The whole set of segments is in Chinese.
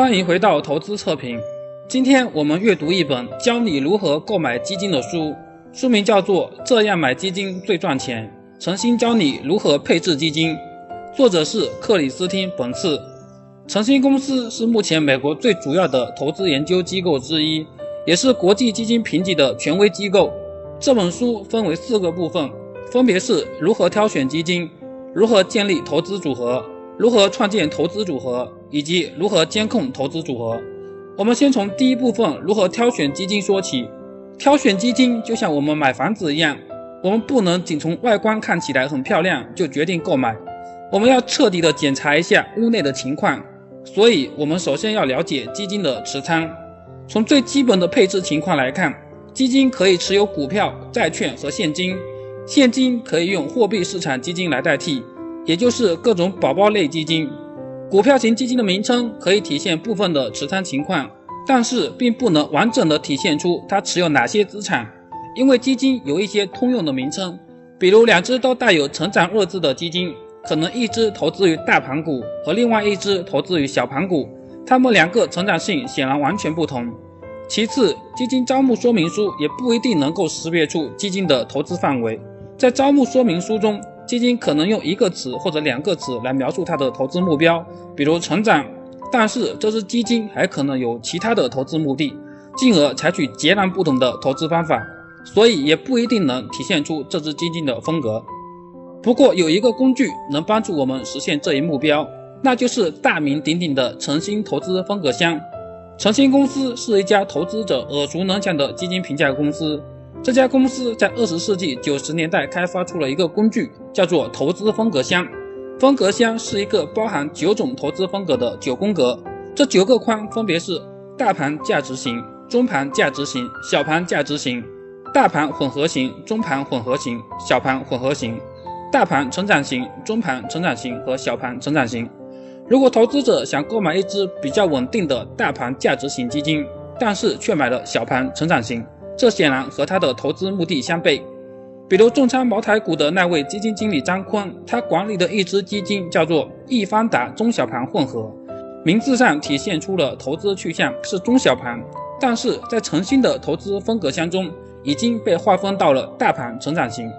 欢迎回到投资测评。今天我们阅读一本教你如何购买基金的书，书名叫做《这样买基金最赚钱》，诚心教你如何配置基金。作者是克里斯汀·本次。诚心公司是目前美国最主要的投资研究机构之一，也是国际基金评级的权威机构。这本书分为四个部分，分别是如何挑选基金、如何建立投资组合。如何创建投资组合，以及如何监控投资组合？我们先从第一部分如何挑选基金说起。挑选基金就像我们买房子一样，我们不能仅从外观看起来很漂亮就决定购买，我们要彻底的检查一下屋内的情况。所以，我们首先要了解基金的持仓。从最基本的配置情况来看，基金可以持有股票、债券和现金，现金可以用货币市场基金来代替。也就是各种宝宝类基金，股票型基金的名称可以体现部分的持仓情况，但是并不能完整的体现出它持有哪些资产，因为基金有一些通用的名称，比如两只都带有“成长”二字的基金，可能一只投资于大盘股，和另外一只投资于小盘股，它们两个成长性显然完全不同。其次，基金招募说明书也不一定能够识别出基金的投资范围，在招募说明书中。基金可能用一个词或者两个词来描述它的投资目标，比如成长，但是这只基金还可能有其他的投资目的，进而采取截然不同的投资方法，所以也不一定能体现出这只基金的风格。不过有一个工具能帮助我们实现这一目标，那就是大名鼎鼎的诚心投资风格箱。诚心公司是一家投资者耳熟能详的基金评价公司。这家公司在二十世纪九十年代开发出了一个工具，叫做投资风格箱。风格箱是一个包含九种投资风格的九宫格，这九个框分别是大盘价值型、中盘价值型、小盘价值型、大盘混合型、中盘混合型、小盘混合型、大盘成长型、中盘成长型和小盘成长型。如果投资者想购买一只比较稳定的大盘价值型基金，但是却买了小盘成长型。这显然和他的投资目的相悖。比如重仓茅台股的那位基金经理张坤，他管理的一支基金叫做易方达中小盘混合，名字上体现出了投资去向是中小盘，但是在诚心的投资风格箱中已经被划分到了大盘成长型。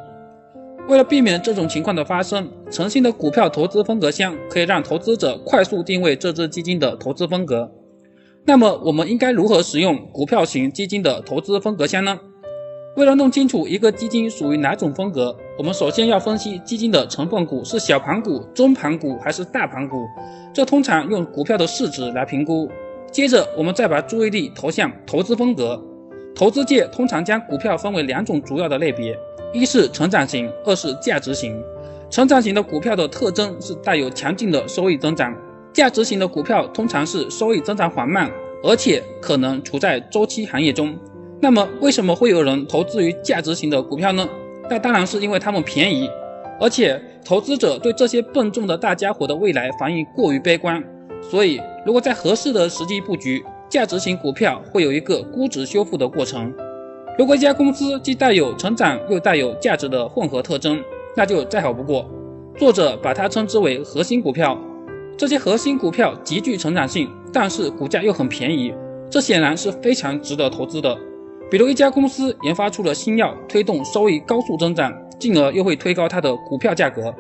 为了避免这种情况的发生，诚心的股票投资风格箱可以让投资者快速定位这支基金的投资风格。那么我们应该如何使用股票型基金的投资风格箱呢？为了弄清楚一个基金属于哪种风格，我们首先要分析基金的成分股是小盘股、中盘股还是大盘股，这通常用股票的市值来评估。接着，我们再把注意力投向投资风格。投资界通常将股票分为两种主要的类别，一是成长型，二是价值型。成长型的股票的特征是带有强劲的收益增长。价值型的股票通常是收益增长缓慢，而且可能处在周期行业中。那么，为什么会有人投资于价值型的股票呢？那当然是因为它们便宜，而且投资者对这些笨重的大家伙的未来反应过于悲观。所以，如果在合适的时机布局，价值型股票会有一个估值修复的过程。如果一家公司既带有成长又带有价值的混合特征，那就再好不过。作者把它称之为核心股票。这些核心股票极具成长性，但是股价又很便宜，这显然是非常值得投资的。比如一家公司研发出了新药，推动收益高速增长，进而又会推高它的股票价格。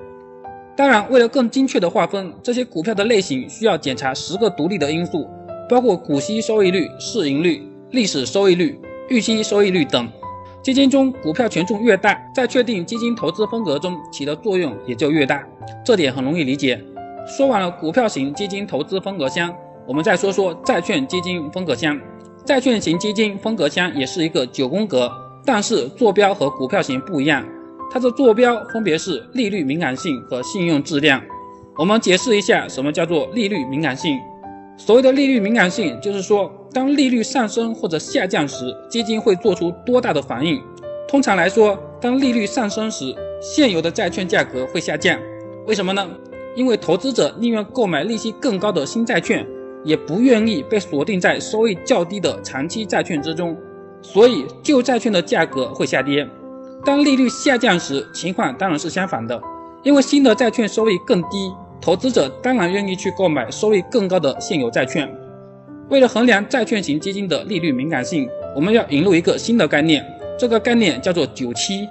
当然，为了更精确的划分这些股票的类型，需要检查十个独立的因素，包括股息收益率、市盈率、历史收益率、预期收益率等。基金中股票权重越大，在确定基金投资风格中起的作用也就越大，这点很容易理解。说完了股票型基金投资风格箱，我们再说说债券基金风格箱。债券型基金风格箱也是一个九宫格，但是坐标和股票型不一样，它的坐标分别是利率敏感性和信用质量。我们解释一下什么叫做利率敏感性。所谓的利率敏感性，就是说当利率上升或者下降时，基金会做出多大的反应。通常来说，当利率上升时，现有的债券价格会下降。为什么呢？因为投资者宁愿购买利息更高的新债券，也不愿意被锁定在收益较低的长期债券之中，所以旧债券的价格会下跌。当利率下降时，情况当然是相反的，因为新的债券收益更低，投资者当然愿意去购买收益更高的现有债券。为了衡量债券型基金的利率敏感性，我们要引入一个新的概念，这个概念叫做久期。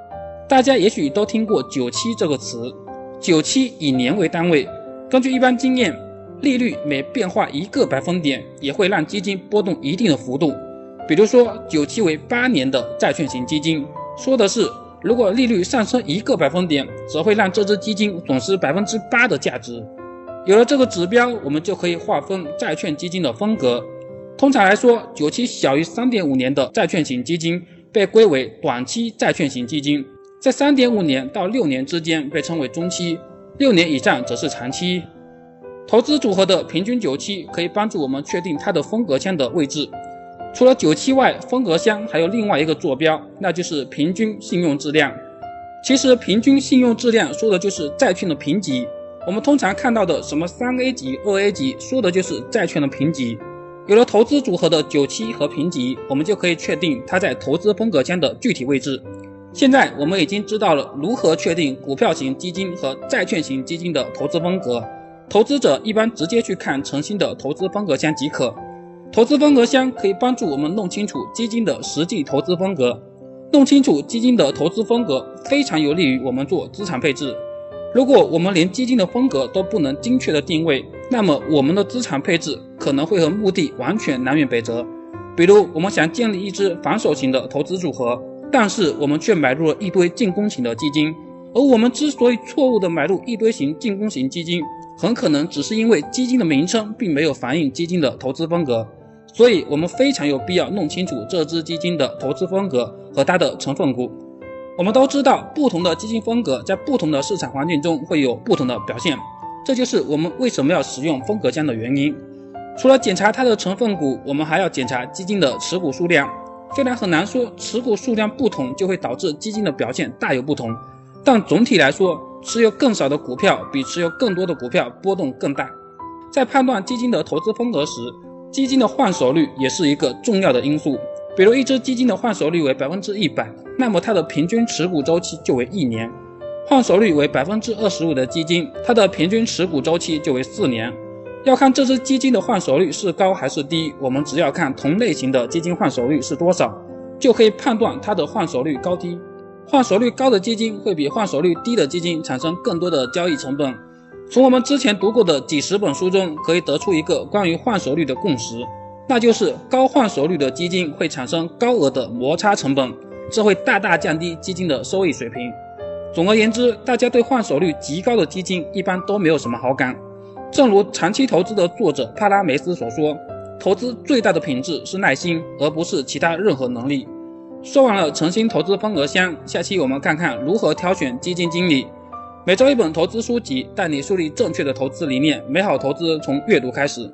大家也许都听过“久期”这个词，久期以年为单位。根据一般经验，利率每变化一个百分点，也会让基金波动一定的幅度。比如说，久期为八年的债券型基金，说的是如果利率上升一个百分点，则会让这只基金损失百分之八的价值。有了这个指标，我们就可以划分债券基金的风格。通常来说，九期小于三点五年的债券型基金被归为短期债券型基金，在三点五年到六年之间被称为中期，六年以上则是长期。投资组合的平均久期可以帮助我们确定它的风格箱的位置。除了久期外，风格箱还有另外一个坐标，那就是平均信用质量。其实，平均信用质量说的就是债券的评级。我们通常看到的什么三 A 级、二 A 级，说的就是债券的评级。有了投资组合的久期和评级，我们就可以确定它在投资风格箱的具体位置。现在我们已经知道了如何确定股票型基金和债券型基金的投资风格。投资者一般直接去看诚心的投资风格箱即可。投资风格箱可以帮助我们弄清楚基金的实际投资风格。弄清楚基金的投资风格，非常有利于我们做资产配置。如果我们连基金的风格都不能精确的定位，那么我们的资产配置可能会和目的完全南辕北辙。比如，我们想建立一支防守型的投资组合，但是我们却买入了一堆进攻型的基金。而我们之所以错误的买入一堆型进攻型基金，很可能只是因为基金的名称并没有反映基金的投资风格。所以，我们非常有必要弄清楚这支基金的投资风格和它的成分股。我们都知道，不同的基金风格在不同的市场环境中会有不同的表现，这就是我们为什么要使用风格箱的原因。除了检查它的成分股，我们还要检查基金的持股数量。虽然很难说持股数量不同就会导致基金的表现大有不同，但总体来说，持有更少的股票比持有更多的股票波动更大。在判断基金的投资风格时，基金的换手率也是一个重要的因素。比如一只基金的换手率为百分之一百，那么它的平均持股周期就为一年；换手率为百分之二十五的基金，它的平均持股周期就为四年。要看这只基金的换手率是高还是低，我们只要看同类型的基金换手率是多少，就可以判断它的换手率高低。换手率高的基金会比换手率低的基金产生更多的交易成本。从我们之前读过的几十本书中，可以得出一个关于换手率的共识。那就是高换手率的基金会产生高额的摩擦成本，这会大大降低基金的收益水平。总而言之，大家对换手率极高的基金一般都没有什么好感。正如长期投资的作者帕拉梅斯所说：“投资最大的品质是耐心，而不是其他任何能力。”说完了诚心投资风格箱，下期我们看看如何挑选基金经理。每周一本投资书籍，带你树立正确的投资理念。美好投资从阅读开始。